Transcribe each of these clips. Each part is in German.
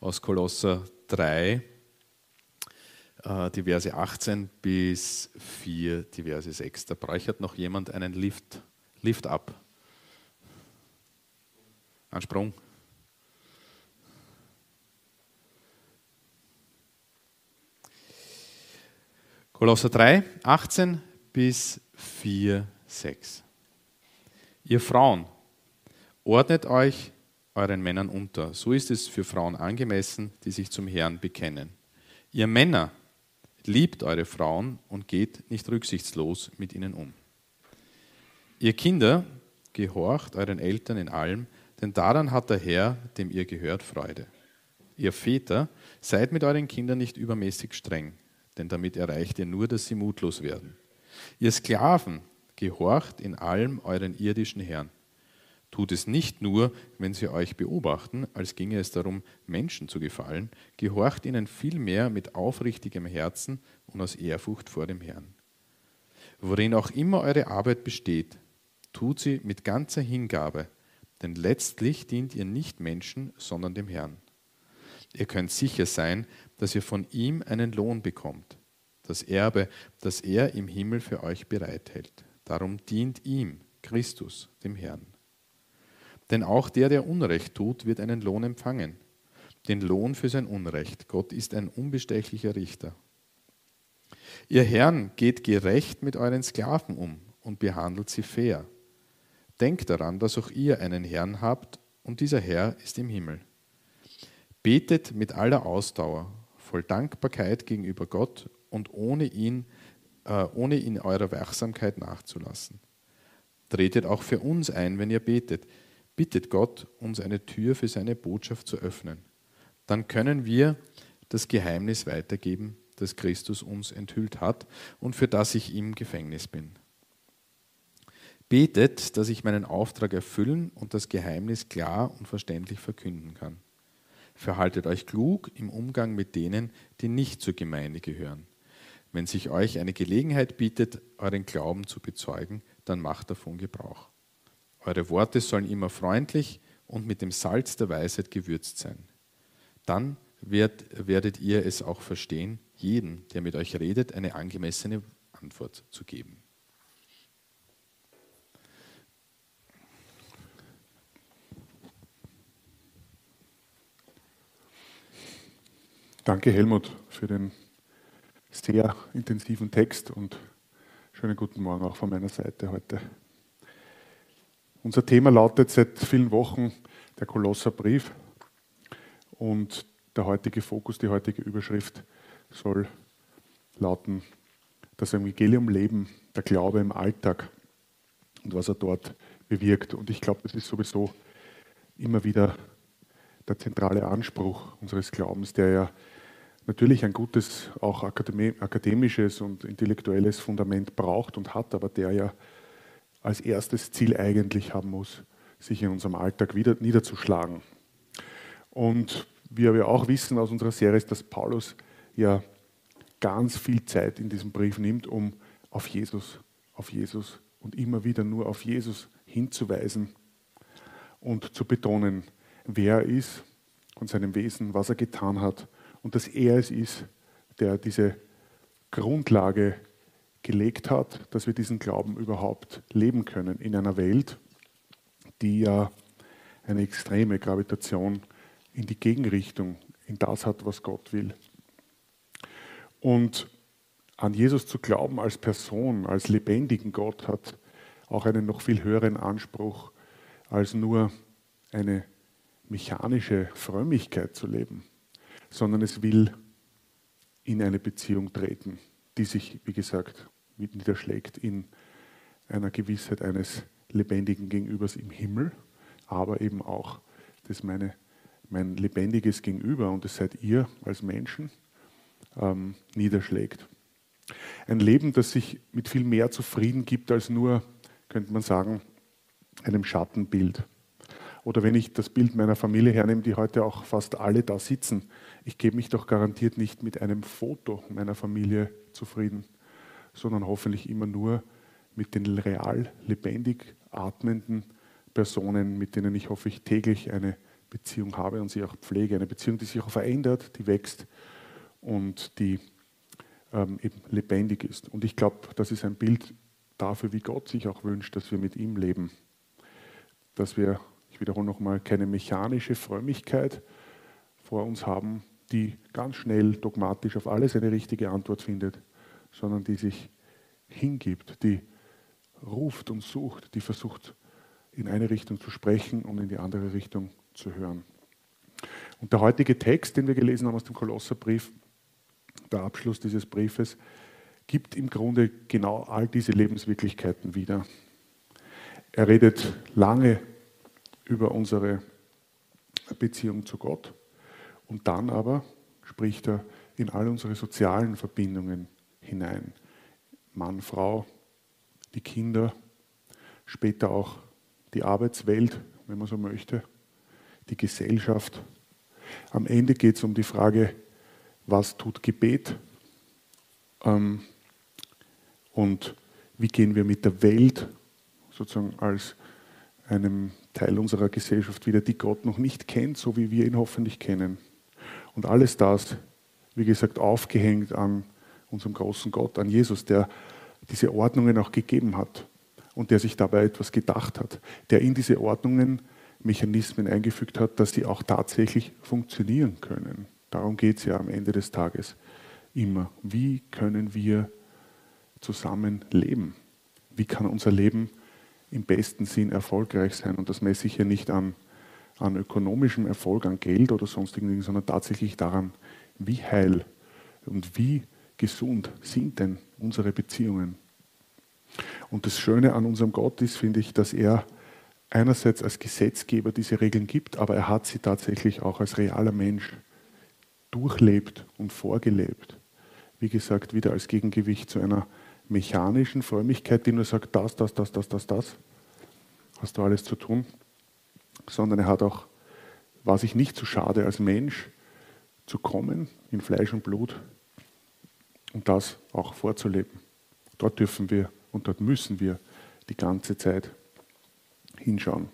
aus Kolosser 3, äh, die Verse 18 bis 4, die Verse 6. Da bräuchte noch jemand einen Lift, Lift up. Ein Sprung. Kolosser 3, 18 bis 4, 6. Ihr Frauen, ordnet euch euren Männern unter. So ist es für Frauen angemessen, die sich zum Herrn bekennen. Ihr Männer, liebt eure Frauen und geht nicht rücksichtslos mit ihnen um. Ihr Kinder, gehorcht euren Eltern in allem, denn daran hat der Herr, dem ihr gehört, Freude. Ihr Väter, seid mit euren Kindern nicht übermäßig streng, denn damit erreicht ihr nur, dass sie mutlos werden. Ihr Sklaven, gehorcht in allem euren irdischen Herrn. Tut es nicht nur, wenn sie euch beobachten, als ginge es darum, Menschen zu gefallen, gehorcht ihnen vielmehr mit aufrichtigem Herzen und aus Ehrfurcht vor dem Herrn. Worin auch immer eure Arbeit besteht, tut sie mit ganzer Hingabe, denn letztlich dient ihr nicht Menschen, sondern dem Herrn. Ihr könnt sicher sein, dass ihr von ihm einen Lohn bekommt, das Erbe, das er im Himmel für euch bereithält. Darum dient ihm, Christus, dem Herrn. Denn auch der, der Unrecht tut, wird einen Lohn empfangen. Den Lohn für sein Unrecht. Gott ist ein unbestechlicher Richter. Ihr Herrn geht gerecht mit euren Sklaven um und behandelt sie fair. Denkt daran, dass auch ihr einen Herrn habt und dieser Herr ist im Himmel. Betet mit aller Ausdauer, voll Dankbarkeit gegenüber Gott und ohne ihn, äh, ohne in eurer Wachsamkeit nachzulassen. Tretet auch für uns ein, wenn ihr betet. Bittet Gott, uns eine Tür für seine Botschaft zu öffnen. Dann können wir das Geheimnis weitergeben, das Christus uns enthüllt hat und für das ich im Gefängnis bin. Betet, dass ich meinen Auftrag erfüllen und das Geheimnis klar und verständlich verkünden kann. Verhaltet euch klug im Umgang mit denen, die nicht zur Gemeinde gehören. Wenn sich euch eine Gelegenheit bietet, euren Glauben zu bezeugen, dann macht davon Gebrauch. Eure Worte sollen immer freundlich und mit dem Salz der Weisheit gewürzt sein. Dann werdet, werdet ihr es auch verstehen, jeden, der mit euch redet, eine angemessene Antwort zu geben. Danke, Helmut, für den sehr intensiven Text und schönen guten Morgen auch von meiner Seite heute. Unser Thema lautet seit vielen Wochen der Kolosserbrief und der heutige Fokus, die heutige Überschrift soll lauten das Evangelium Leben, der Glaube im Alltag und was er dort bewirkt. Und ich glaube, das ist sowieso immer wieder der zentrale Anspruch unseres Glaubens, der ja natürlich ein gutes, auch akademisches und intellektuelles Fundament braucht und hat, aber der ja als erstes Ziel eigentlich haben muss, sich in unserem Alltag wieder niederzuschlagen. Und wie wir auch wissen aus unserer Serie, ist, dass Paulus ja ganz viel Zeit in diesem Brief nimmt, um auf Jesus, auf Jesus und immer wieder nur auf Jesus hinzuweisen und zu betonen, wer er ist und seinem Wesen, was er getan hat und dass er es ist, der diese Grundlage gelegt hat, dass wir diesen Glauben überhaupt leben können in einer Welt, die ja eine extreme Gravitation in die Gegenrichtung, in das hat, was Gott will. Und an Jesus zu glauben als Person, als lebendigen Gott, hat auch einen noch viel höheren Anspruch, als nur eine mechanische Frömmigkeit zu leben sondern es will in eine Beziehung treten, die sich, wie gesagt, niederschlägt in einer Gewissheit eines lebendigen Gegenübers im Himmel, aber eben auch, dass meine, mein lebendiges Gegenüber, und das seid ihr als Menschen, ähm, niederschlägt. Ein Leben, das sich mit viel mehr zufrieden gibt als nur, könnte man sagen, einem Schattenbild. Oder wenn ich das Bild meiner Familie hernehme, die heute auch fast alle da sitzen, ich gebe mich doch garantiert nicht mit einem Foto meiner Familie zufrieden, sondern hoffentlich immer nur mit den real lebendig atmenden Personen, mit denen ich hoffe ich täglich eine Beziehung habe und sie auch pflege. Eine Beziehung, die sich auch verändert, die wächst und die ähm, eben lebendig ist. Und ich glaube, das ist ein Bild dafür, wie Gott sich auch wünscht, dass wir mit ihm leben. Dass wir, ich wiederhole nochmal, keine mechanische Frömmigkeit vor uns haben, die ganz schnell dogmatisch auf alles eine richtige Antwort findet, sondern die sich hingibt, die ruft und sucht, die versucht in eine Richtung zu sprechen und in die andere Richtung zu hören. Und der heutige Text, den wir gelesen haben aus dem Kolosserbrief, der Abschluss dieses Briefes, gibt im Grunde genau all diese Lebenswirklichkeiten wieder. Er redet lange über unsere Beziehung zu Gott und dann aber spricht er in all unsere sozialen Verbindungen hinein. Mann, Frau, die Kinder, später auch die Arbeitswelt, wenn man so möchte, die Gesellschaft. Am Ende geht es um die Frage, was tut Gebet ähm, und wie gehen wir mit der Welt sozusagen als einem Teil unserer Gesellschaft wieder, die Gott noch nicht kennt, so wie wir ihn hoffentlich kennen. Und alles das, wie gesagt, aufgehängt an unserem großen Gott, an Jesus, der diese Ordnungen auch gegeben hat und der sich dabei etwas gedacht hat, der in diese Ordnungen Mechanismen eingefügt hat, dass sie auch tatsächlich funktionieren können. Darum geht es ja am Ende des Tages immer. Wie können wir zusammen leben? Wie kann unser Leben im besten Sinn erfolgreich sein? Und das messe ich hier nicht an, an ökonomischem Erfolg, an Geld oder sonstigen Dingen, sondern tatsächlich daran, wie heil und wie gesund sind denn unsere Beziehungen. Und das Schöne an unserem Gott ist, finde ich, dass er einerseits als Gesetzgeber diese Regeln gibt, aber er hat sie tatsächlich auch als realer Mensch durchlebt und vorgelebt. Wie gesagt, wieder als Gegengewicht zu einer mechanischen Frömmigkeit, die nur sagt, das, das, das, das, das, das, hast du alles zu tun, sondern er hat auch, war sich nicht zu schade, als Mensch zu kommen, in Fleisch und Blut und das auch vorzuleben. Dort dürfen wir und dort müssen wir die ganze Zeit hinschauen.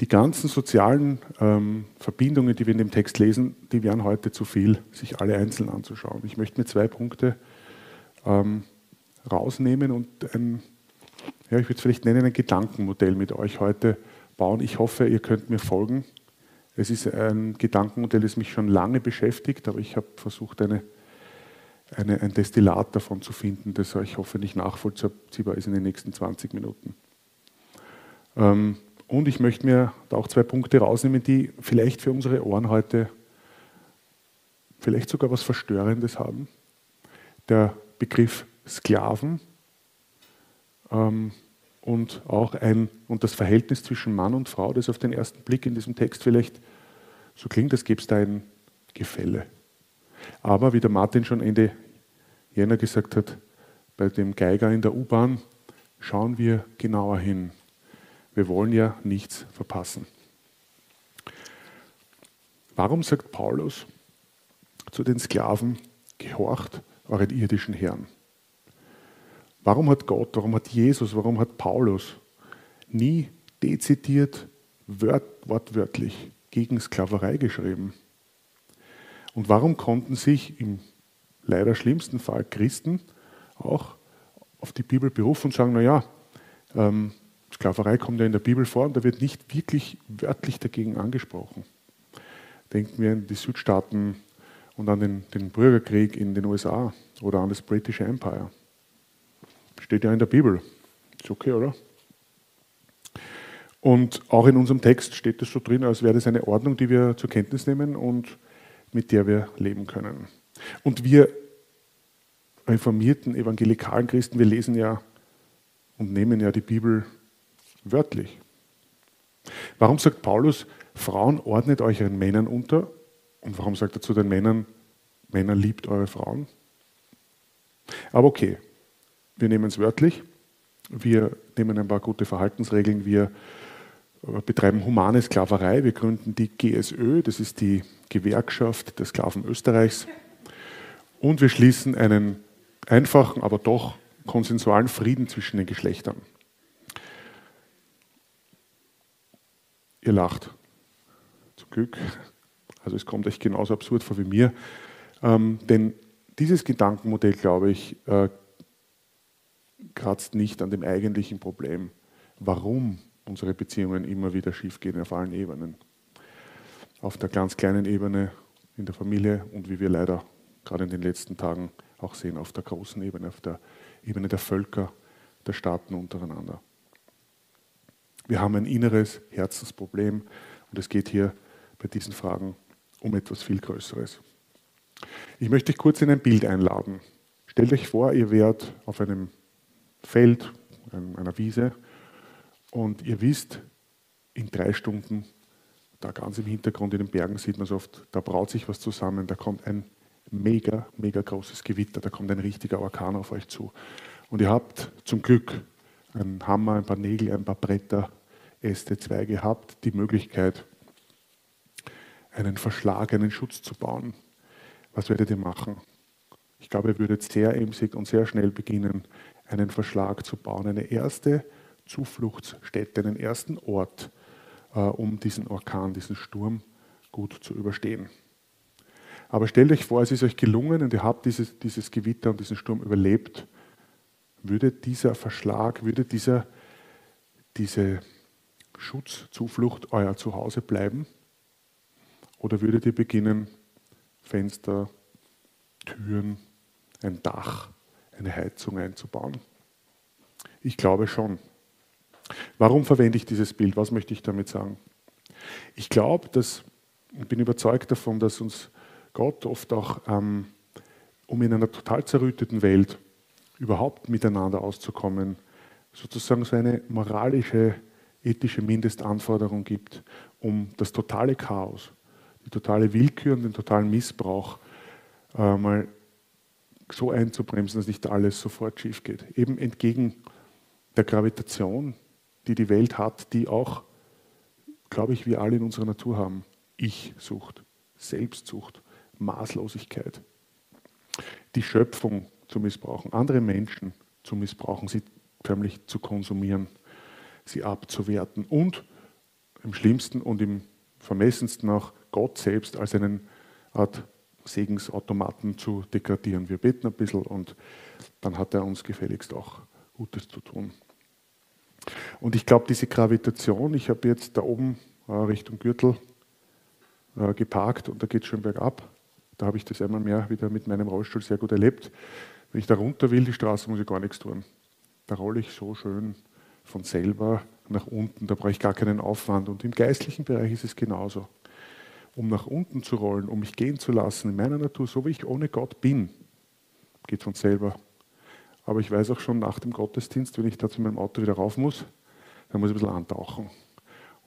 Die ganzen sozialen ähm, Verbindungen, die wir in dem Text lesen, die wären heute zu viel, sich alle einzeln anzuschauen. Ich möchte mir zwei Punkte ähm, rausnehmen und ein, ja, ich würde es vielleicht nennen, ein Gedankenmodell mit euch heute bauen. Ich hoffe, ihr könnt mir folgen. Es ist ein Gedankenmodell, das mich schon lange beschäftigt, aber ich habe versucht, eine, eine, ein Destillat davon zu finden, das euch hoffentlich nachvollziehbar ist in den nächsten 20 Minuten. Ähm, und ich möchte mir da auch zwei Punkte rausnehmen, die vielleicht für unsere Ohren heute vielleicht sogar was Verstörendes haben. Der Begriff Sklaven ähm, und auch ein, und das Verhältnis zwischen Mann und Frau, das auf den ersten Blick in diesem Text vielleicht so klingt, als gäbe es da ein Gefälle. Aber wie der Martin schon Ende Jänner gesagt hat, bei dem Geiger in der U-Bahn schauen wir genauer hin. Wir wollen ja nichts verpassen. Warum sagt Paulus zu den Sklaven, gehorcht euren irdischen Herren? Warum hat Gott, warum hat Jesus, warum hat Paulus nie dezidiert, wortwörtlich gegen Sklaverei geschrieben? Und warum konnten sich im leider schlimmsten Fall Christen auch auf die Bibel berufen und sagen, naja, ähm, Sklaverei kommt ja in der Bibel vor und da wird nicht wirklich wörtlich dagegen angesprochen. Denken wir an die Südstaaten und an den, den Bürgerkrieg in den USA oder an das British Empire. Steht ja in der Bibel. Ist okay, oder? Und auch in unserem Text steht es so drin, als wäre das eine Ordnung, die wir zur Kenntnis nehmen und mit der wir leben können. Und wir reformierten evangelikalen Christen, wir lesen ja und nehmen ja die Bibel wörtlich. Warum sagt Paulus, Frauen ordnet euch ihren Männern unter? Und warum sagt er zu den Männern, Männer liebt eure Frauen? Aber okay, wir nehmen es wörtlich. Wir nehmen ein paar gute Verhaltensregeln. Wir äh, betreiben humane Sklaverei. Wir gründen die GSÖ, das ist die Gewerkschaft der Sklaven Österreichs. Und wir schließen einen einfachen, aber doch konsensualen Frieden zwischen den Geschlechtern. Ihr lacht. Glück. Also es kommt euch genauso absurd vor wie mir. Ähm, denn dieses Gedankenmodell, glaube ich, äh, kratzt nicht an dem eigentlichen Problem, warum unsere Beziehungen immer wieder schiefgehen auf allen Ebenen. Auf der ganz kleinen Ebene in der Familie und wie wir leider gerade in den letzten Tagen auch sehen, auf der großen Ebene, auf der Ebene der Völker, der Staaten untereinander. Wir haben ein inneres Herzensproblem und es geht hier bei diesen Fragen um etwas viel Größeres. Ich möchte euch kurz in ein Bild einladen. Stellt euch vor, ihr wärt auf einem Feld, einer Wiese und ihr wisst, in drei Stunden, da ganz im Hintergrund in den Bergen sieht man es oft, da braut sich was zusammen, da kommt ein mega, mega großes Gewitter, da kommt ein richtiger Orkan auf euch zu. Und ihr habt zum Glück einen Hammer, ein paar Nägel, ein paar Bretter, Äste, Zweige, habt die Möglichkeit, einen Verschlag, einen Schutz zu bauen. Was werdet ihr machen? Ich glaube, ihr würdet sehr emsig und sehr schnell beginnen, einen Verschlag zu bauen, eine erste Zufluchtsstätte, einen ersten Ort, äh, um diesen Orkan, diesen Sturm gut zu überstehen. Aber stellt euch vor, es ist euch gelungen und ihr habt dieses, dieses Gewitter und diesen Sturm überlebt. Würde dieser Verschlag, würde dieser, diese Schutzzuflucht euer Zuhause bleiben? Oder würdet ihr beginnen, Fenster, Türen, ein Dach, eine Heizung einzubauen? Ich glaube schon. Warum verwende ich dieses Bild? Was möchte ich damit sagen? Ich glaube, dass, ich bin überzeugt davon, dass uns Gott oft auch, ähm, um in einer total zerrütteten Welt überhaupt miteinander auszukommen, sozusagen so eine moralische, ethische Mindestanforderung gibt, um das totale Chaos, die totale Willkür und den totalen Missbrauch äh, mal so einzubremsen, dass nicht alles sofort schief geht. Eben entgegen der Gravitation, die die Welt hat, die auch, glaube ich, wir alle in unserer Natur haben. Ich-Sucht, Selbstsucht, Maßlosigkeit. Die Schöpfung zu missbrauchen, andere Menschen zu missbrauchen, sie förmlich zu konsumieren, sie abzuwerten und im schlimmsten und im vermessensten auch Gott selbst als einen Art Segensautomaten zu degradieren. Wir beten ein bisschen und dann hat er uns gefälligst auch Gutes zu tun. Und ich glaube, diese Gravitation, ich habe jetzt da oben äh, Richtung Gürtel äh, geparkt und da geht es schon bergab. Da habe ich das einmal mehr wieder mit meinem Rollstuhl sehr gut erlebt. Wenn ich da runter will, die Straße, muss ich gar nichts tun. Da rolle ich so schön von selber nach unten, da brauche ich gar keinen Aufwand. Und im geistlichen Bereich ist es genauso. Um nach unten zu rollen, um mich gehen zu lassen in meiner Natur, so wie ich ohne Gott bin, geht von selber. Aber ich weiß auch schon nach dem Gottesdienst, wenn ich da zu meinem Auto wieder rauf muss, dann muss ich ein bisschen antauchen.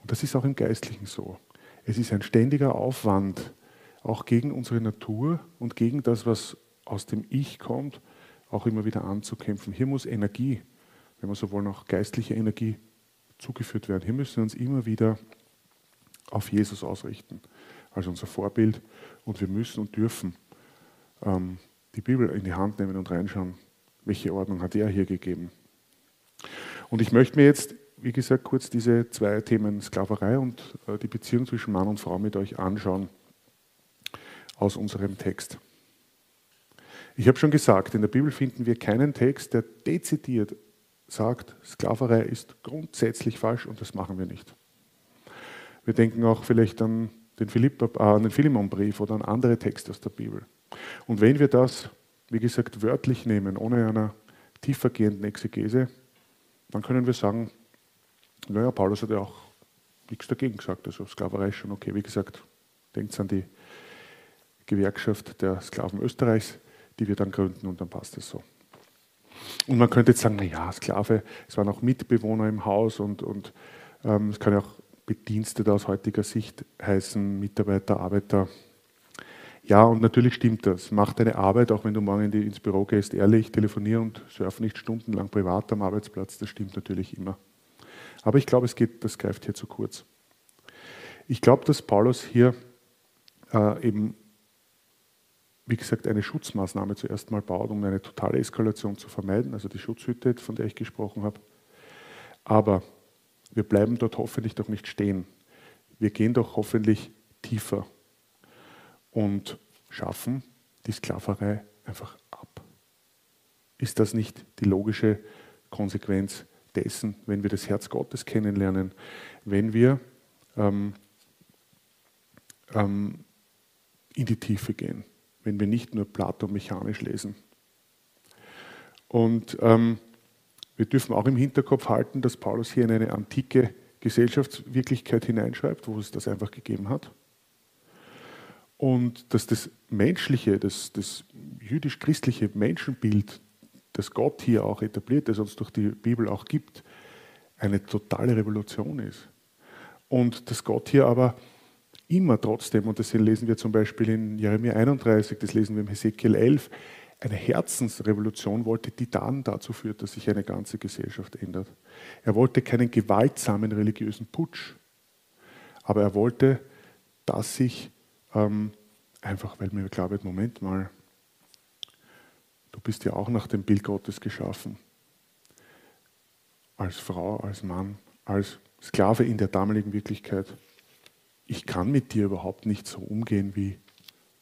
Und das ist auch im Geistlichen so. Es ist ein ständiger Aufwand, auch gegen unsere Natur und gegen das, was aus dem Ich kommt, auch immer wieder anzukämpfen. Hier muss Energie, wenn wir so wollen, auch geistliche Energie zugeführt werden. Hier müssen wir uns immer wieder auf Jesus ausrichten, als unser Vorbild. Und wir müssen und dürfen ähm, die Bibel in die Hand nehmen und reinschauen, welche Ordnung hat er hier gegeben? Und ich möchte mir jetzt, wie gesagt, kurz diese zwei Themen Sklaverei und äh, die Beziehung zwischen Mann und Frau mit euch anschauen aus unserem Text. Ich habe schon gesagt, in der Bibel finden wir keinen Text, der dezidiert sagt, Sklaverei ist grundsätzlich falsch und das machen wir nicht. Wir denken auch vielleicht an den, Philipp, äh, den Philemonbrief oder an andere Texte aus der Bibel. Und wenn wir das wie gesagt, wörtlich nehmen, ohne einer tiefergehenden Exegese, dann können wir sagen, naja, Paulus hat ja auch nichts dagegen gesagt. Also Sklaverei ist schon okay. Wie gesagt, denkt an die Gewerkschaft der Sklaven Österreichs, die wir dann gründen und dann passt es so. Und man könnte jetzt sagen, naja, Sklave, es waren auch Mitbewohner im Haus und, und ähm, es kann ja auch Bedienstete aus heutiger Sicht heißen, Mitarbeiter, Arbeiter, ja, und natürlich stimmt das. Mach deine Arbeit, auch wenn du morgen ins Büro gehst, ehrlich, telefoniere und surf nicht stundenlang privat am Arbeitsplatz. Das stimmt natürlich immer. Aber ich glaube, es geht, das greift hier zu kurz. Ich glaube, dass Paulus hier äh, eben, wie gesagt, eine Schutzmaßnahme zuerst mal baut, um eine totale Eskalation zu vermeiden, also die Schutzhütte, von der ich gesprochen habe. Aber wir bleiben dort hoffentlich doch nicht stehen. Wir gehen doch hoffentlich tiefer und schaffen die Sklaverei einfach ab. Ist das nicht die logische Konsequenz dessen, wenn wir das Herz Gottes kennenlernen, wenn wir ähm, ähm, in die Tiefe gehen, wenn wir nicht nur Plato mechanisch lesen? Und ähm, wir dürfen auch im Hinterkopf halten, dass Paulus hier in eine antike Gesellschaftswirklichkeit hineinschreibt, wo es das einfach gegeben hat. Und dass das menschliche, das, das jüdisch-christliche Menschenbild, das Gott hier auch etabliert, das uns durch die Bibel auch gibt, eine totale Revolution ist. Und dass Gott hier aber immer trotzdem, und das lesen wir zum Beispiel in Jeremia 31, das lesen wir im Hesekiel 11, eine Herzensrevolution wollte, die dann dazu führt, dass sich eine ganze Gesellschaft ändert. Er wollte keinen gewaltsamen religiösen Putsch, aber er wollte, dass sich ähm, einfach, weil mir glaubt, Moment mal, du bist ja auch nach dem Bild Gottes geschaffen. Als Frau, als Mann, als Sklave in der damaligen Wirklichkeit. Ich kann mit dir überhaupt nicht so umgehen, wie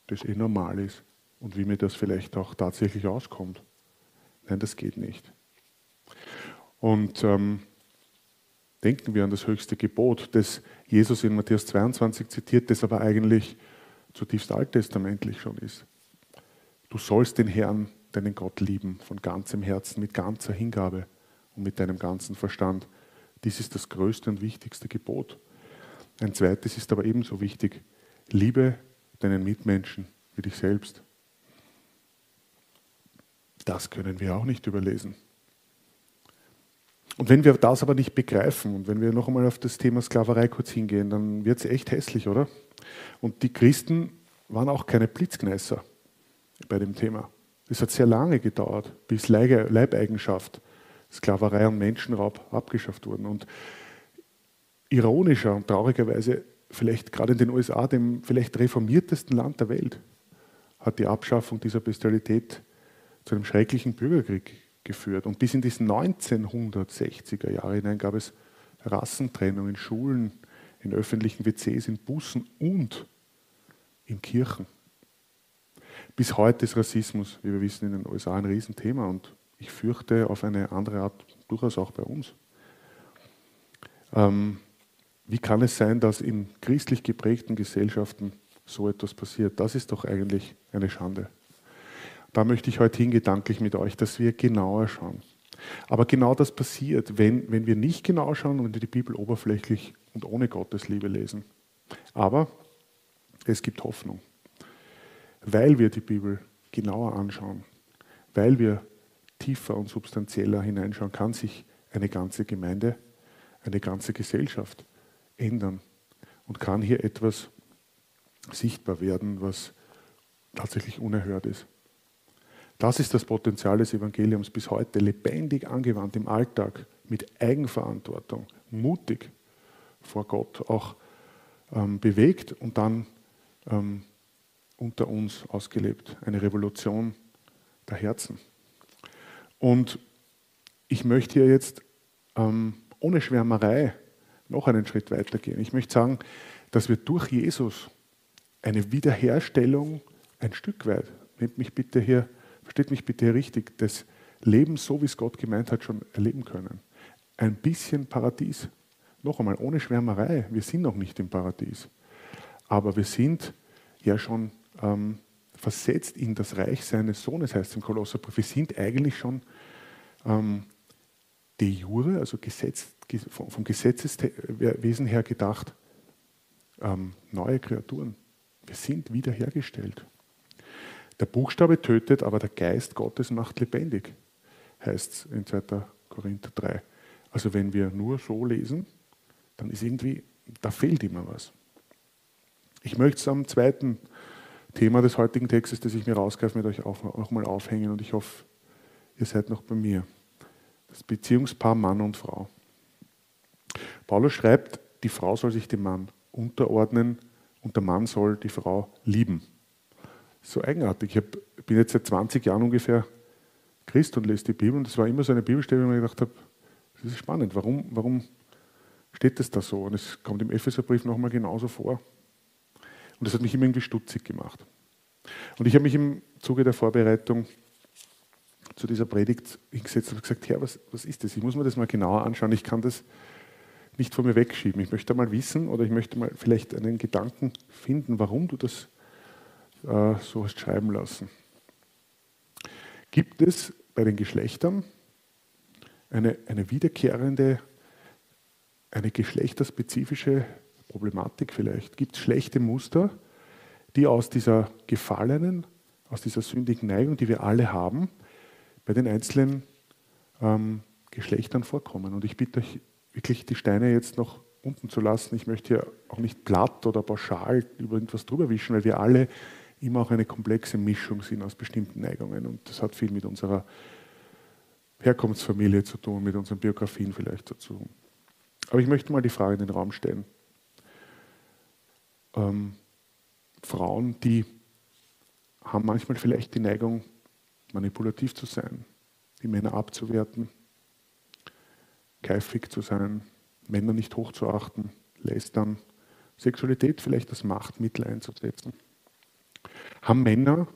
das eh normal ist und wie mir das vielleicht auch tatsächlich auskommt. Nein, das geht nicht. Und ähm, denken wir an das höchste Gebot, das Jesus in Matthäus 22 zitiert, das aber eigentlich zutiefst alttestamentlich schon ist. Du sollst den Herrn, deinen Gott lieben, von ganzem Herzen, mit ganzer Hingabe und mit deinem ganzen Verstand. Dies ist das größte und wichtigste Gebot. Ein zweites ist aber ebenso wichtig. Liebe deinen Mitmenschen wie dich selbst. Das können wir auch nicht überlesen. Und wenn wir das aber nicht begreifen und wenn wir noch einmal auf das Thema Sklaverei kurz hingehen, dann wird es echt hässlich, oder? Und die Christen waren auch keine Blitzgneißer bei dem Thema. Es hat sehr lange gedauert, bis Leibeigenschaft, Sklaverei und Menschenraub abgeschafft wurden. Und ironischer und traurigerweise, vielleicht gerade in den USA, dem vielleicht reformiertesten Land der Welt, hat die Abschaffung dieser Bestialität zu einem schrecklichen Bürgerkrieg geführt. Und bis in die 1960er Jahre hinein gab es Rassentrennung in Schulen, in öffentlichen WCs, in Bussen und in Kirchen. Bis heute ist Rassismus, wie wir wissen, in den USA ein Riesenthema und ich fürchte auf eine andere Art durchaus auch bei uns. Ähm, wie kann es sein, dass in christlich geprägten Gesellschaften so etwas passiert? Das ist doch eigentlich eine Schande. Da möchte ich heute hin gedanklich mit euch, dass wir genauer schauen. Aber genau das passiert, wenn, wenn wir nicht genau schauen und die Bibel oberflächlich und ohne Gottes Liebe lesen. Aber es gibt Hoffnung. Weil wir die Bibel genauer anschauen, weil wir tiefer und substanzieller hineinschauen, kann sich eine ganze Gemeinde, eine ganze Gesellschaft ändern und kann hier etwas sichtbar werden, was tatsächlich unerhört ist. Das ist das Potenzial des Evangeliums bis heute, lebendig angewandt im Alltag, mit Eigenverantwortung, mutig vor Gott auch ähm, bewegt und dann ähm, unter uns ausgelebt. Eine Revolution der Herzen. Und ich möchte hier jetzt ähm, ohne Schwärmerei noch einen Schritt weiter gehen. Ich möchte sagen, dass wir durch Jesus eine Wiederherstellung ein Stück weit, nehmt mich bitte hier versteht mich bitte richtig, das Leben so, wie es Gott gemeint hat, schon erleben können. Ein bisschen Paradies. Noch einmal, ohne Schwärmerei, wir sind noch nicht im Paradies. Aber wir sind ja schon ähm, versetzt in das Reich seines Sohnes, heißt es im Kolosserbrief. Wir sind eigentlich schon ähm, de jure, also Gesetz, vom Gesetzeswesen her gedacht, ähm, neue Kreaturen. Wir sind wiederhergestellt. Der Buchstabe tötet, aber der Geist Gottes macht lebendig, heißt es in 2. Korinther 3. Also wenn wir nur so lesen, dann ist irgendwie, da fehlt immer was. Ich möchte es am zweiten Thema des heutigen Textes, das ich mir rausgreife, mit euch auch noch mal aufhängen und ich hoffe, ihr seid noch bei mir. Das Beziehungspaar Mann und Frau. Paulus schreibt, die Frau soll sich dem Mann unterordnen und der Mann soll die Frau lieben so eigenartig. Ich hab, bin jetzt seit 20 Jahren ungefähr Christ und lese die Bibel und das war immer so eine Bibelstelle, wo ich gedacht habe, das ist spannend, warum, warum steht das da so? Und es kommt im Epheserbrief nochmal genauso vor. Und das hat mich immer irgendwie stutzig gemacht. Und ich habe mich im Zuge der Vorbereitung zu dieser Predigt hingesetzt und gesagt, Herr, was, was ist das? Ich muss mir das mal genauer anschauen. Ich kann das nicht von mir wegschieben. Ich möchte mal wissen oder ich möchte mal vielleicht einen Gedanken finden, warum du das äh, so hast schreiben lassen. Gibt es bei den Geschlechtern eine, eine wiederkehrende, eine geschlechterspezifische Problematik vielleicht? Gibt es schlechte Muster, die aus dieser gefallenen, aus dieser sündigen Neigung, die wir alle haben, bei den einzelnen ähm, Geschlechtern vorkommen? Und ich bitte euch wirklich, die Steine jetzt noch unten zu lassen. Ich möchte hier auch nicht platt oder pauschal über irgendwas drüber wischen, weil wir alle immer auch eine komplexe Mischung sind aus bestimmten Neigungen. Und das hat viel mit unserer Herkunftsfamilie zu tun, mit unseren Biografien vielleicht zu tun. Aber ich möchte mal die Frage in den Raum stellen. Ähm, Frauen, die haben manchmal vielleicht die Neigung, manipulativ zu sein, die Männer abzuwerten, keifig zu sein, Männer nicht hochzuachten, lästern, Sexualität vielleicht als Machtmittel einzusetzen. Haben Männer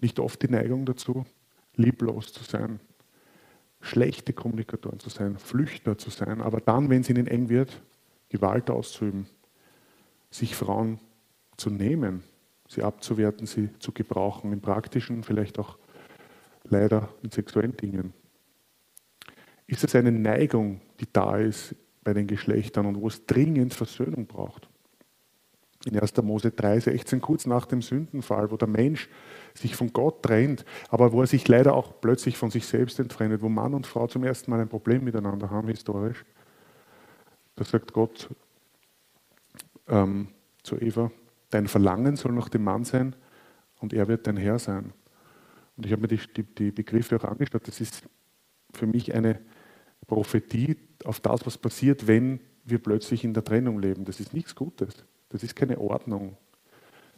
nicht oft die Neigung dazu, lieblos zu sein, schlechte Kommunikatoren zu sein, Flüchter zu sein, aber dann, wenn es ihnen eng wird, Gewalt auszuüben, sich Frauen zu nehmen, sie abzuwerten, sie zu gebrauchen, im praktischen, vielleicht auch leider in sexuellen Dingen. Ist es eine Neigung, die da ist bei den Geschlechtern und wo es dringend Versöhnung braucht? In 1. Mose 3, 16, kurz nach dem Sündenfall, wo der Mensch sich von Gott trennt, aber wo er sich leider auch plötzlich von sich selbst entfremdet, wo Mann und Frau zum ersten Mal ein Problem miteinander haben, historisch. Da sagt Gott ähm, zu Eva, dein Verlangen soll nach dem Mann sein und er wird dein Herr sein. Und ich habe mir die, die, die Begriffe auch angeschaut. Das ist für mich eine Prophetie auf das, was passiert, wenn wir plötzlich in der Trennung leben. Das ist nichts Gutes. Das ist keine Ordnung.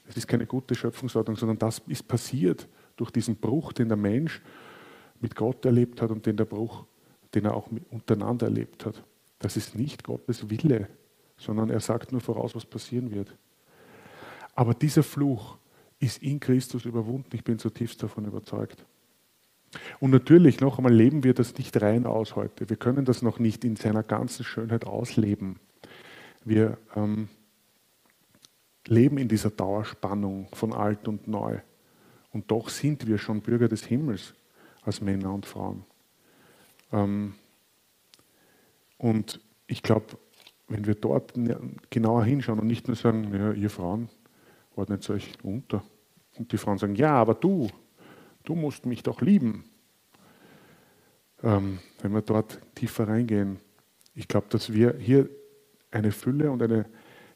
Das ist keine gute Schöpfungsordnung, sondern das ist passiert durch diesen Bruch, den der Mensch mit Gott erlebt hat und den der Bruch, den er auch untereinander erlebt hat. Das ist nicht Gottes Wille, sondern er sagt nur voraus, was passieren wird. Aber dieser Fluch ist in Christus überwunden. Ich bin zutiefst davon überzeugt. Und natürlich, noch einmal, leben wir das nicht rein aus heute. Wir können das noch nicht in seiner ganzen Schönheit ausleben. Wir ähm, leben in dieser Dauerspannung von alt und neu. Und doch sind wir schon Bürger des Himmels als Männer und Frauen. Ähm, und ich glaube, wenn wir dort genauer hinschauen und nicht nur sagen, ja, ihr Frauen ordnet euch unter. Und die Frauen sagen, ja, aber du, du musst mich doch lieben. Ähm, wenn wir dort tiefer reingehen, ich glaube, dass wir hier eine Fülle und eine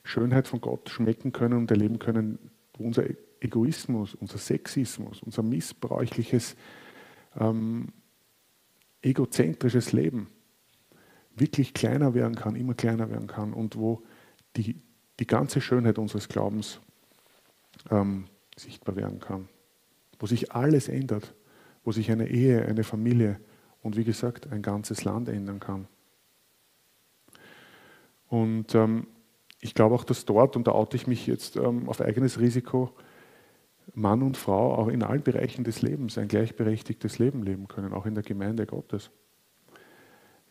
Schönheit von Gott schmecken können und erleben können, wo unser Egoismus, unser Sexismus, unser missbräuchliches, ähm, egozentrisches Leben wirklich kleiner werden kann, immer kleiner werden kann und wo die, die ganze Schönheit unseres Glaubens ähm, sichtbar werden kann. Wo sich alles ändert, wo sich eine Ehe, eine Familie und wie gesagt ein ganzes Land ändern kann. Und ähm, ich glaube auch, dass dort, und da oute ich mich jetzt ähm, auf eigenes Risiko, Mann und Frau auch in allen Bereichen des Lebens ein gleichberechtigtes Leben leben können, auch in der Gemeinde Gottes.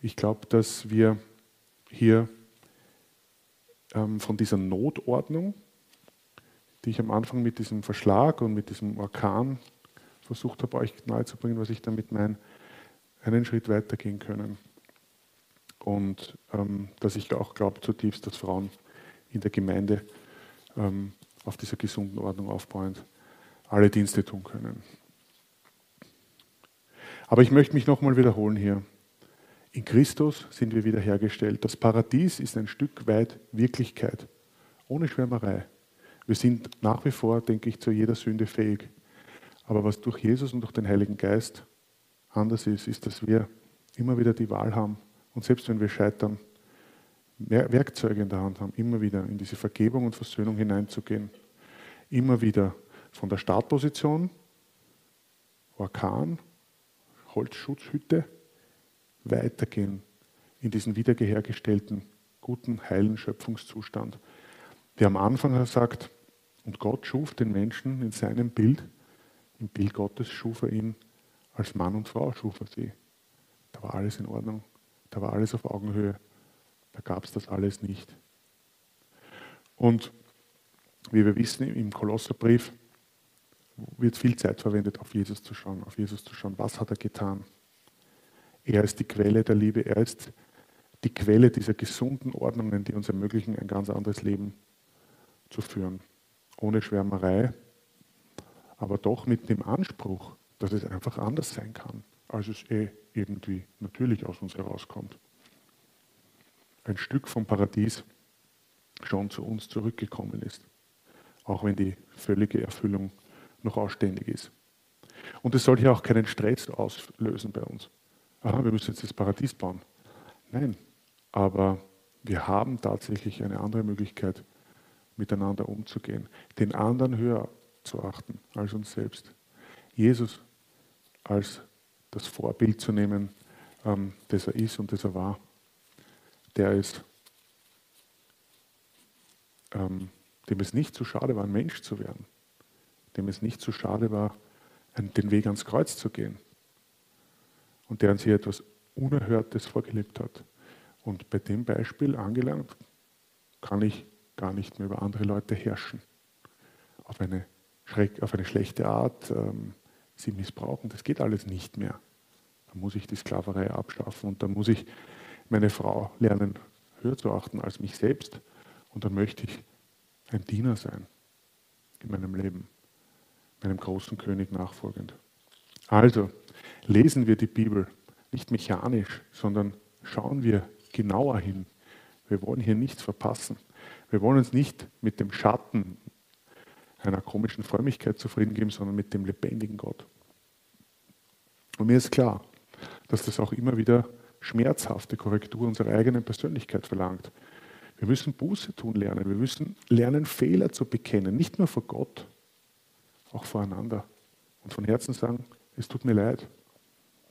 Ich glaube, dass wir hier ähm, von dieser Notordnung, die ich am Anfang mit diesem Verschlag und mit diesem Orkan versucht habe, euch nahezubringen, was ich damit meine, einen Schritt weitergehen können. Und ähm, dass ich auch glaube zutiefst, dass Frauen in der Gemeinde ähm, auf dieser gesunden Ordnung aufbauend alle Dienste tun können. Aber ich möchte mich nochmal wiederholen hier. In Christus sind wir wiederhergestellt. Das Paradies ist ein Stück weit Wirklichkeit, ohne Schwärmerei. Wir sind nach wie vor, denke ich, zu jeder Sünde fähig. Aber was durch Jesus und durch den Heiligen Geist anders ist, ist, dass wir immer wieder die Wahl haben. Und selbst wenn wir scheitern, Werkzeuge in der Hand haben, immer wieder in diese Vergebung und Versöhnung hineinzugehen. Immer wieder von der Startposition, Orkan, Holzschutzhütte, weitergehen in diesen wiederhergestellten, guten, heilen Schöpfungszustand, der am Anfang sagt, Und Gott schuf den Menschen in seinem Bild, im Bild Gottes schuf er ihn als Mann und Frau, schuf er sie. Da war alles in Ordnung, da war alles auf Augenhöhe, da gab es das alles nicht. Und wie wir wissen, im Kolosserbrief wird viel Zeit verwendet, auf Jesus zu schauen, auf Jesus zu schauen. Was hat er getan? Er ist die Quelle der Liebe, er ist die Quelle dieser gesunden Ordnungen, die uns ermöglichen, ein ganz anderes Leben zu führen. Ohne Schwärmerei, aber doch mit dem Anspruch, dass es einfach anders sein kann, als es eh irgendwie natürlich aus uns herauskommt. Ein Stück vom Paradies schon zu uns zurückgekommen ist, auch wenn die völlige Erfüllung noch ausständig ist. Und es soll hier auch keinen Stress auslösen bei uns. Aha, wir müssen jetzt das Paradies bauen. Nein, aber wir haben tatsächlich eine andere Möglichkeit, miteinander umzugehen, den anderen höher zu achten als uns selbst. Jesus als das Vorbild zu nehmen, ähm, das er ist und das er war, der ist ähm, dem es nicht zu schade war, ein Mensch zu werden, dem es nicht zu schade war, den Weg ans Kreuz zu gehen und der an sich etwas Unerhörtes vorgelebt hat. Und bei dem Beispiel angelangt, kann ich gar nicht mehr über andere Leute herrschen. Auf eine, Schreck, auf eine schlechte Art, ähm, sie missbrauchen, das geht alles nicht mehr. Da muss ich die Sklaverei abschaffen und da muss ich meine Frau lernen, höher zu achten als mich selbst und dann möchte ich ein Diener sein in meinem Leben, meinem großen König nachfolgend. Also lesen wir die Bibel nicht mechanisch, sondern schauen wir genauer hin. Wir wollen hier nichts verpassen. Wir wollen uns nicht mit dem Schatten einer komischen Frömmigkeit zufrieden geben, sondern mit dem lebendigen Gott. Und mir ist klar, dass das auch immer wieder schmerzhafte Korrektur unserer eigenen Persönlichkeit verlangt. Wir müssen Buße tun lernen. Wir müssen lernen, Fehler zu bekennen. Nicht nur vor Gott, auch voreinander. Und von Herzen sagen, es tut mir leid.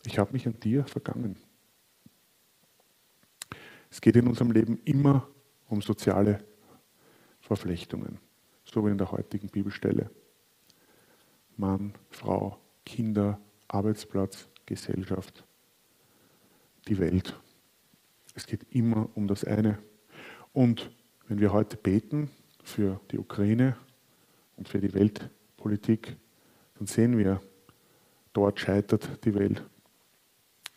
Ich habe mich an dir vergangen. Es geht in unserem Leben immer um soziale Verflechtungen, so wie in der heutigen Bibelstelle. Mann, Frau, Kinder, Arbeitsplatz, Gesellschaft, die Welt. Es geht immer um das eine. Und wenn wir heute beten für die Ukraine und für die Weltpolitik, dann sehen wir, dort scheitert die Welt.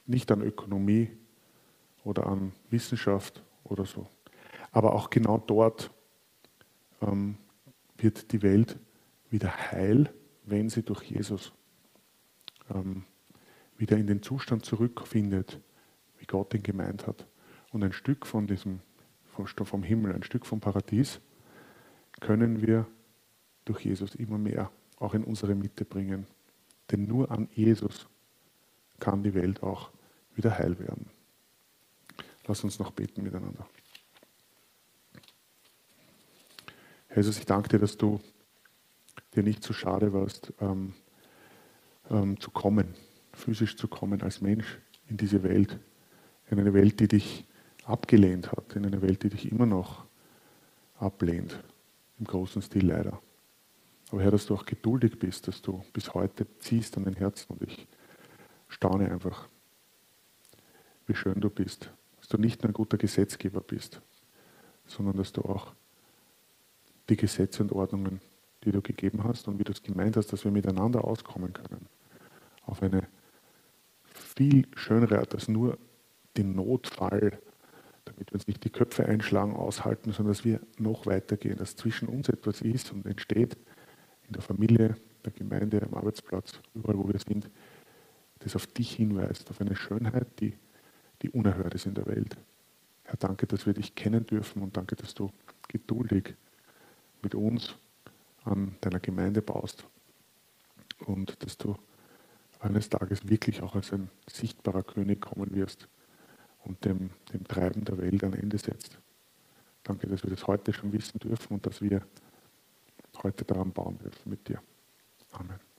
Nicht an Ökonomie oder an Wissenschaft oder so. Aber auch genau dort ähm, wird die Welt wieder heil, wenn sie durch Jesus ähm, wieder in den Zustand zurückfindet, Gott ihn gemeint hat. Und ein Stück von diesem vom Himmel, ein Stück vom Paradies, können wir durch Jesus immer mehr auch in unsere Mitte bringen. Denn nur an Jesus kann die Welt auch wieder heil werden. Lass uns noch beten miteinander. Jesus, ich danke dir, dass du dir nicht zu so schade warst, ähm, ähm, zu kommen, physisch zu kommen als Mensch in diese Welt, in eine Welt, die dich abgelehnt hat, in einer Welt, die dich immer noch ablehnt, im großen Stil leider. Aber Herr, dass du auch geduldig bist, dass du bis heute ziehst an den Herzen und ich staune einfach, wie schön du bist, dass du nicht nur ein guter Gesetzgeber bist, sondern dass du auch die Gesetze und Ordnungen, die du gegeben hast und wie du es gemeint hast, dass wir miteinander auskommen können, auf eine viel schönere Art als nur den Notfall damit wir uns nicht die Köpfe einschlagen, aushalten, sondern dass wir noch weitergehen, dass zwischen uns etwas ist und entsteht, in der Familie, der Gemeinde, am Arbeitsplatz, überall wo wir sind, das auf dich hinweist, auf eine Schönheit, die, die unerhört ist in der Welt. Herr, danke, dass wir dich kennen dürfen und danke, dass du geduldig mit uns an deiner Gemeinde baust und dass du eines Tages wirklich auch als ein sichtbarer König kommen wirst und dem, dem Treiben der Welt ein Ende setzt. Danke, dass wir das heute schon wissen dürfen und dass wir heute daran bauen dürfen mit dir. Amen.